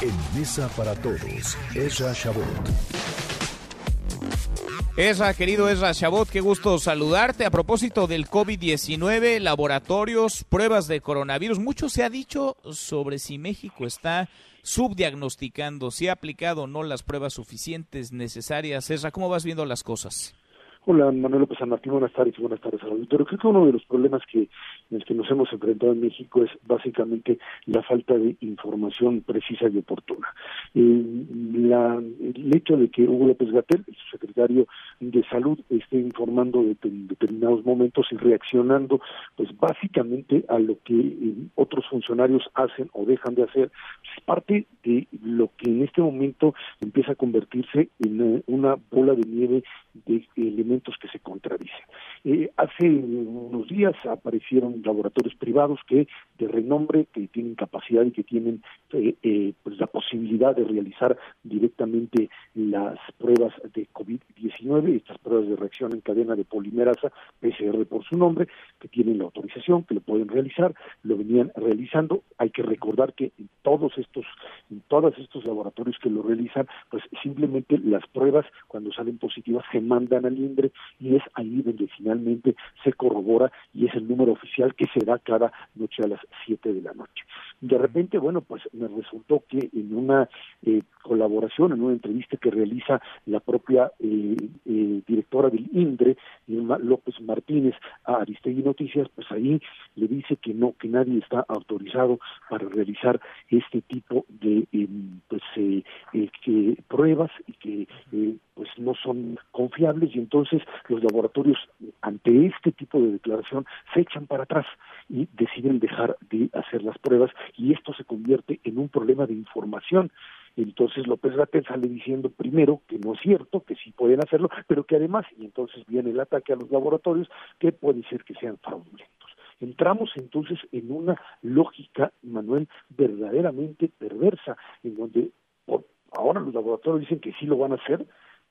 En Mesa para Todos, Ezra Shabot. Ezra, querido Ezra Shabot, qué gusto saludarte. A propósito del COVID-19, laboratorios, pruebas de coronavirus, mucho se ha dicho sobre si México está subdiagnosticando, si ha aplicado o no las pruebas suficientes necesarias. Ezra, ¿cómo vas viendo las cosas? Hola, Manuel López San Martín, buenas tardes buenas tardes al auditorio. Creo que uno de los problemas que, en los que nos hemos enfrentado en México es básicamente la falta de información precisa y oportuna. Eh, la, el hecho de que Hugo López Gatel, el de Salud, esté informando de, en determinados momentos y reaccionando, pues básicamente a lo que eh, otros funcionarios hacen o dejan de hacer, es parte de lo que en este momento empieza a convertirse en eh, una bola de nieve de elementos que se contradicen. Eh, hace unos días aparecieron laboratorios privados que de renombre, que tienen capacidad y que tienen pues la posibilidad de realizar directamente las pruebas de COVID-19, estas pruebas de reacción en cadena de polimerasa, PCR por su nombre, que tienen la autorización, que lo pueden realizar, lo venían realizando. Hay que recordar que en todos estos, en todos estos laboratorios que lo realizan, pues simplemente las pruebas cuando salen positivas se mandan al INDRE y es ahí donde finalmente se corrobora y es el número oficial que se da cada noche a las 7 de la noche. De repente, bueno, pues me resultó que en una eh, colaboración, en una entrevista que realiza la propia eh, eh, directora del INDRE, López Martínez, a Aristegui Noticias, pues ahí le dice que no, que nadie está autorizado para realizar este tipo de em, pues que pruebas y que pues no son confiables. Y entonces los laboratorios ante este tipo de declaración se echan para atrás y deciden dejar de hacer las pruebas y esto se convierte en un problema de información. Entonces López Gatel sale diciendo primero que no es cierto, que sí pueden hacerlo, pero que además, y entonces viene el ataque a los laboratorios, que puede ser que sean fraudulentos. Entramos entonces en una lógica, Manuel, verdaderamente perversa, en donde ahora los laboratorios dicen que sí lo van a hacer,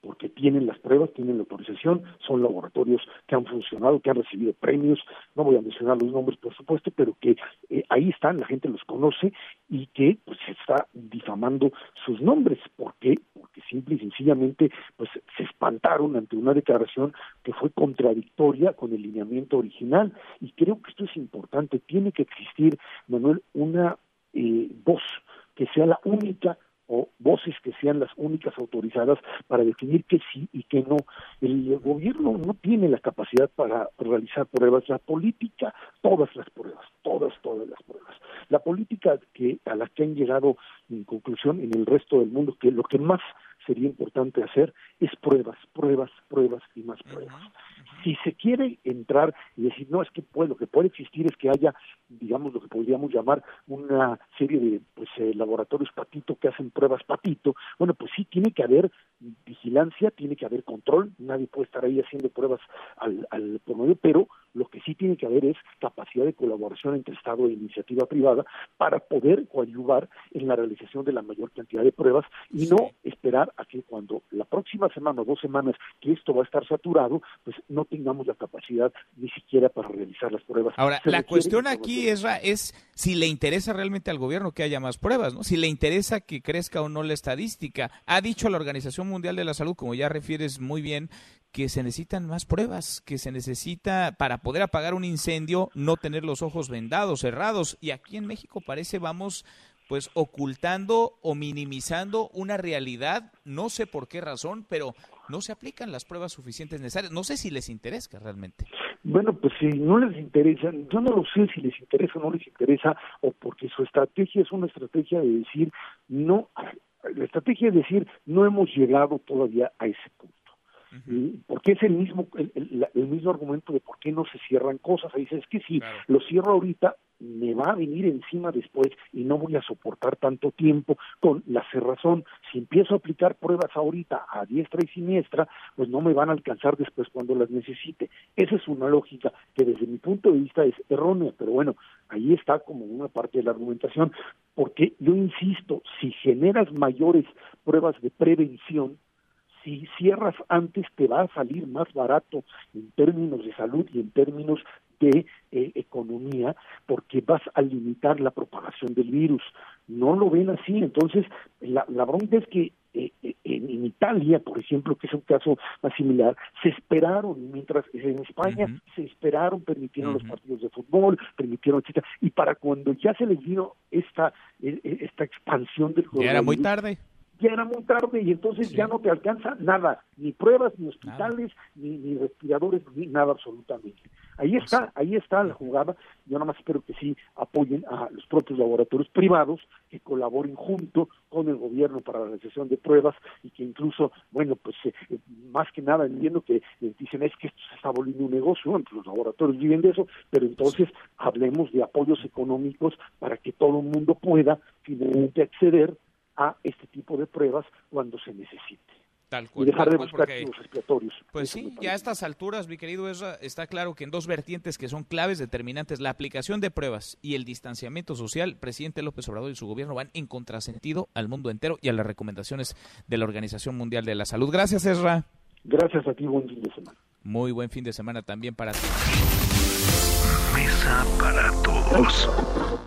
porque tienen las pruebas, tienen la autorización, son laboratorios que han funcionado, que han recibido premios, no voy a mencionar los nombres por supuesto, pero que eh, ahí están, la gente los conoce y que pues se está difamando sus nombres, ¿por qué? Porque simple y sencillamente pues se espantaron ante una declaración que fue contradictoria con el lineamiento original. Y creo que esto es importante, tiene que existir, Manuel, una eh, voz que sea la única o voces que sean las únicas autorizadas para definir qué sí y qué no. El gobierno no tiene la capacidad para realizar pruebas, la política, todas las pruebas, todas, todas las pruebas. La política que a la que han llegado en conclusión en el resto del mundo, que lo que más sería importante hacer es pruebas, pruebas, pruebas y más pruebas. Si se quiere entrar y decir, no, es que puede, lo que puede existir es que haya, digamos, lo que podríamos llamar una serie de pues, eh, laboratorios patito que hacen pruebas patito, bueno, pues sí, tiene que haber vigilancia, tiene que haber control, nadie puede estar ahí haciendo pruebas al, al por medio, pero lo que sí tiene que haber es capacidad de colaboración entre Estado e iniciativa privada para poder coadyuvar en la realización de la mayor cantidad de pruebas y no esperar a que cuando la próxima semana o dos semanas que esto va a estar saturado, pues no tengamos la capacidad ni siquiera para realizar las pruebas. Ahora, la cuestión aquí es, es si le interesa realmente al gobierno que haya más pruebas, ¿no? Si le interesa que crezca o no la estadística. Ha dicho la Organización Mundial de la Salud, como ya refieres muy bien, que se necesitan más pruebas, que se necesita para poder apagar un incendio no tener los ojos vendados, cerrados. Y aquí en México parece vamos pues ocultando o minimizando una realidad, no sé por qué razón, pero no se aplican las pruebas suficientes necesarias. No sé si les interesa realmente. Bueno, pues si no les interesa, yo no lo sé si les interesa o no les interesa, o porque su estrategia es una estrategia de decir, no, la estrategia es decir, no hemos llegado todavía a ese punto porque es el mismo el, mismo argumento de por qué no se cierran cosas. Ahí dice, es que si lo cierro ahorita, me va a venir encima después y no voy a soportar tanto tiempo con la cerrazón. Si empiezo a aplicar pruebas ahorita a diestra y siniestra, pues no me van a alcanzar después cuando las necesite. Esa es una lógica que desde mi punto de vista es errónea, pero bueno, ahí está como una parte de la argumentación, porque yo insisto, si generas mayores pruebas de prevención, si cierras antes te va a salir más barato en términos de salud y en términos de eh, economía porque vas a limitar la propagación del virus. No lo ven así, entonces la, la bronca es que eh, eh, en, Italia, por ejemplo, que es un caso más similar, se esperaron, mientras en España se esperaron, permitieron los partidos de fútbol, permitieron, etcétera, y para cuando ya se les vino esta, esta expansión del Ya era muy tarde ya era muy tarde y entonces ya no te alcanza nada, ni pruebas, ni hospitales, ni, ni, respiradores, ni nada absolutamente. Ahí está, ahí está la jugada. Yo nada más espero que sí apoyen a los propios laboratorios privados, que colaboren junto con el gobierno para la realización de pruebas y que incluso, bueno, pues eh, eh, más que nada entiendo que eh, dicen es que esto se está volviendo un negocio, los laboratorios viven de eso, pero entonces hablemos de apoyos económicos para que todo el mundo pueda finalmente acceder a este tipo de pruebas cuando se necesite. Tal cual, y dejar de buscar los respiratorios. Pues sí, ya a estas alturas, mi querido Ezra, está claro que en dos vertientes que son claves determinantes, la aplicación de pruebas y el distanciamiento social, el presidente López Obrador y su gobierno van en contrasentido al mundo entero y a las recomendaciones de la Organización Mundial de la Salud. Gracias, Ezra. Gracias a ti, buen fin de semana. Muy buen fin de semana también para ti. Mesa para todos.